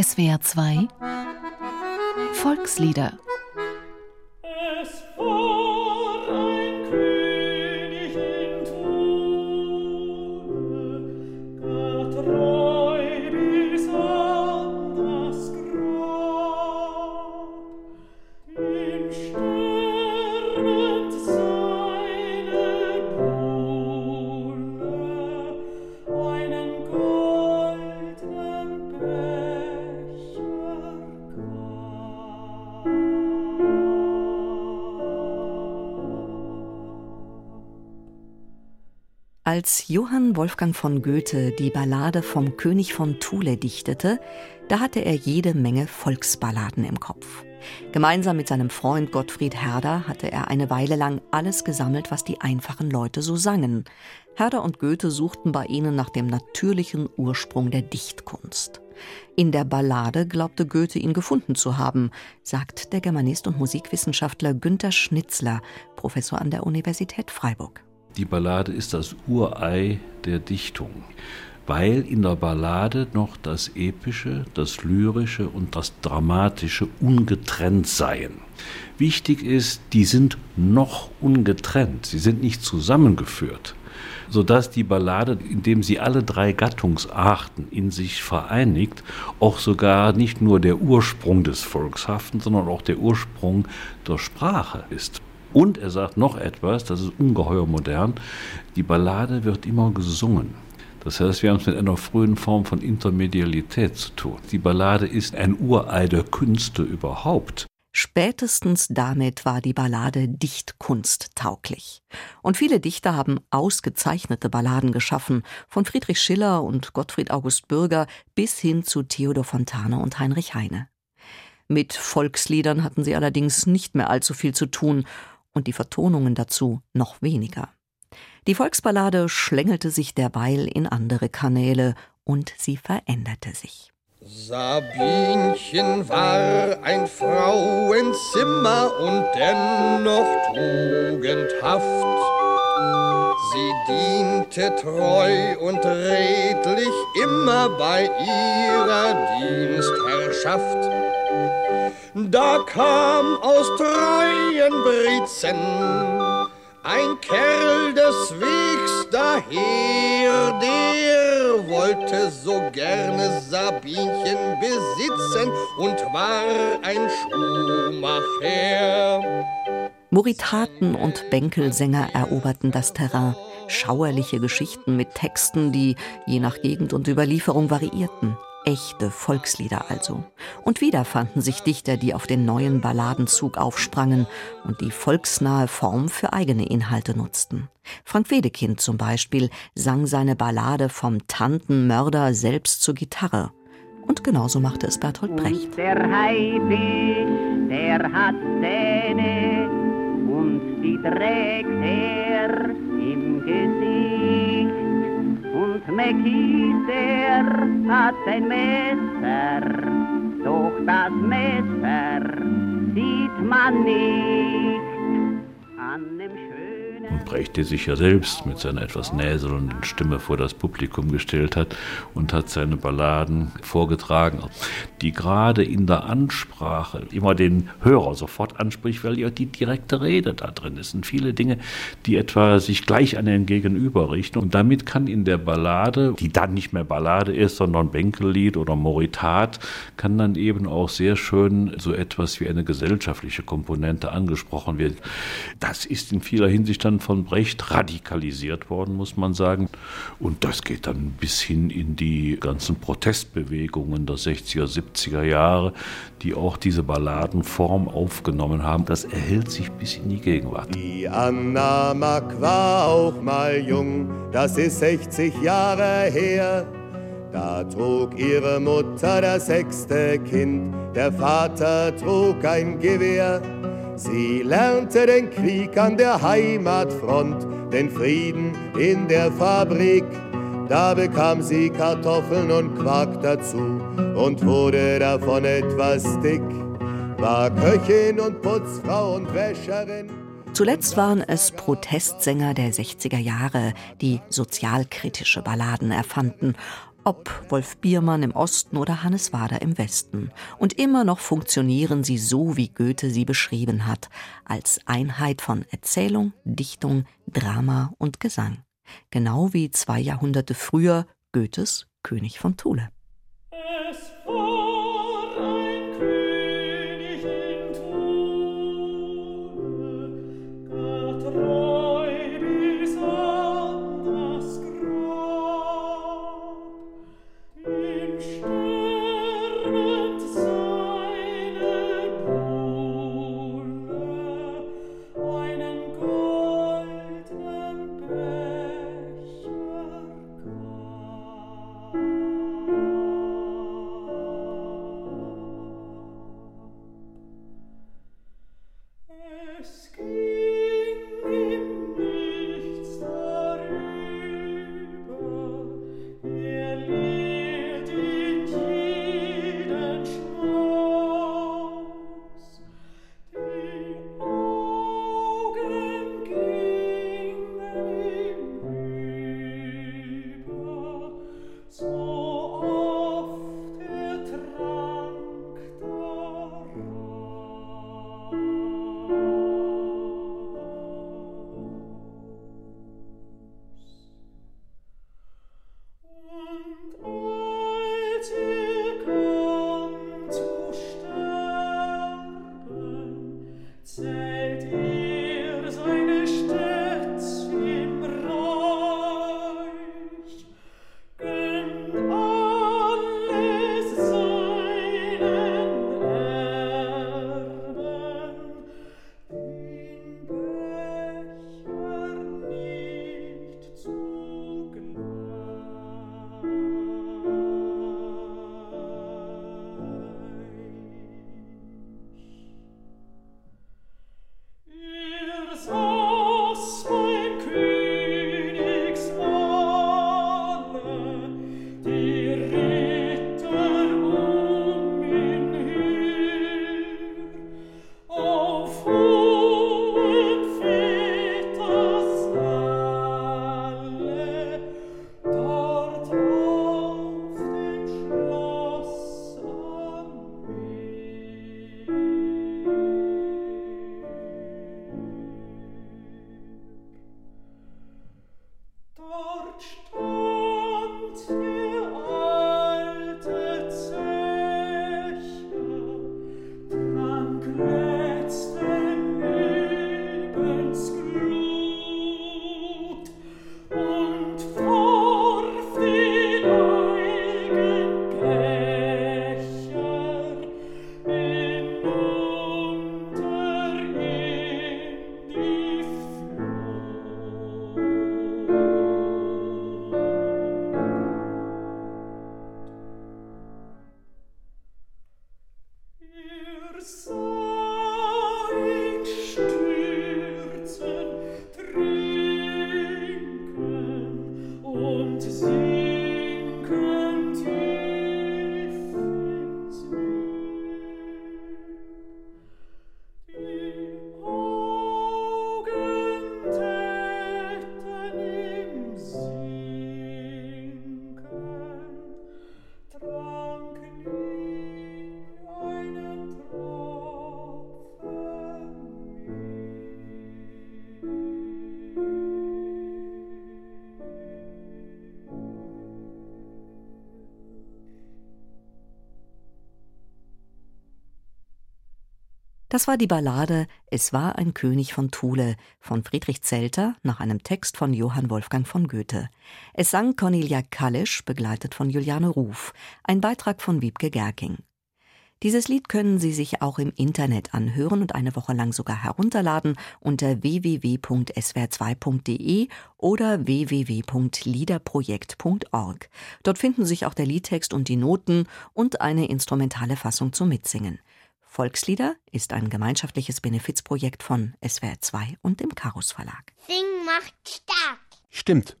SWR 2 Volkslieder Als Johann Wolfgang von Goethe die Ballade vom König von Thule dichtete, da hatte er jede Menge Volksballaden im Kopf. Gemeinsam mit seinem Freund Gottfried Herder hatte er eine Weile lang alles gesammelt, was die einfachen Leute so sangen. Herder und Goethe suchten bei ihnen nach dem natürlichen Ursprung der Dichtkunst. In der Ballade glaubte Goethe ihn gefunden zu haben, sagt der Germanist und Musikwissenschaftler Günter Schnitzler, Professor an der Universität Freiburg. Die Ballade ist das Urei der Dichtung, weil in der Ballade noch das Epische, das Lyrische und das Dramatische ungetrennt seien. Wichtig ist, die sind noch ungetrennt, sie sind nicht zusammengeführt, sodass die Ballade, indem sie alle drei Gattungsarten in sich vereinigt, auch sogar nicht nur der Ursprung des Volkshaften, sondern auch der Ursprung der Sprache ist. Und er sagt noch etwas, das ist ungeheuer modern, die Ballade wird immer gesungen. Das heißt, wir haben es mit einer frühen Form von Intermedialität zu tun. Die Ballade ist ein Urei der Künste überhaupt. Spätestens damit war die Ballade dichtkunsttauglich. Und viele Dichter haben ausgezeichnete Balladen geschaffen, von Friedrich Schiller und Gottfried August Bürger bis hin zu Theodor Fontane und Heinrich Heine. Mit Volksliedern hatten sie allerdings nicht mehr allzu viel zu tun, und die Vertonungen dazu noch weniger. Die Volksballade schlängelte sich derweil in andere Kanäle und sie veränderte sich. Sabinchen war ein Frauenzimmer und dennoch tugendhaft. Sie diente treu und redlich immer bei ihrer Dienstherrschaft. Da kam aus treuen Britzen ein Kerl des Wegs daher, der wollte so gerne Sabinchen besitzen und war ein Schuhmacher. Moritaten und Bänkelsänger eroberten das Terrain. Schauerliche Geschichten mit Texten, die je nach Gegend und Überlieferung variierten echte Volkslieder also. Und wieder fanden sich Dichter, die auf den neuen Balladenzug aufsprangen und die volksnahe Form für eigene Inhalte nutzten. Frank Wedekind zum Beispiel sang seine Ballade vom Tantenmörder selbst zur Gitarre. Und genauso machte es Bertolt Brecht. Und der Haifisch, der hat Zähne und die trägt er im Gesicht. Und Mäckis, der hat ein Messer, doch das Messer sieht man nicht Brecht, der sich ja selbst mit seiner etwas näselnden Stimme vor das Publikum gestellt hat und hat seine Balladen vorgetragen, die gerade in der Ansprache immer den Hörer sofort anspricht, weil ja die direkte Rede da drin ist. Und viele Dinge, die etwa sich gleich an den Gegenüber richten. Und damit kann in der Ballade, die dann nicht mehr Ballade ist, sondern Bänkellied oder Moritat, kann dann eben auch sehr schön so etwas wie eine gesellschaftliche Komponente angesprochen werden. Das ist in vieler Hinsicht dann von Brecht radikalisiert worden, muss man sagen. Und das geht dann bis hin in die ganzen Protestbewegungen der 60er, 70er Jahre, die auch diese Balladenform aufgenommen haben. Das erhält sich bis in die Gegenwart. Die Anna Mack war auch mal jung, das ist 60 Jahre her. Da trug ihre Mutter das sechste Kind, der Vater trug ein Gewehr. Sie lernte den Krieg an der Heimatfront, den Frieden in der Fabrik. Da bekam sie Kartoffeln und Quark dazu und wurde davon etwas dick. War Köchin und Putzfrau und Wäscherin. Zuletzt waren es Protestsänger der 60er Jahre, die sozialkritische Balladen erfanden Ob Wolf Biermann im Osten oder Hannes Wader im Westen. Und immer noch funktionieren sie so, wie Goethe sie beschrieben hat, als Einheit von Erzählung, Dichtung, Drama und Gesang. Genau wie zwei Jahrhunderte früher Goethes König von Thule. Das war die Ballade Es war ein König von Thule von Friedrich Zelter nach einem Text von Johann Wolfgang von Goethe. Es sang Cornelia Kallisch, begleitet von Juliane Ruf, ein Beitrag von Wiebke Gerking. Dieses Lied können Sie sich auch im Internet anhören und eine Woche lang sogar herunterladen unter www.swr2.de oder www.liederprojekt.org. Dort finden sich auch der Liedtext und die Noten und eine instrumentale Fassung zum Mitsingen. Volkslieder ist ein gemeinschaftliches Benefizprojekt von SWR2 und dem Karus Verlag. Sing macht stark. Stimmt.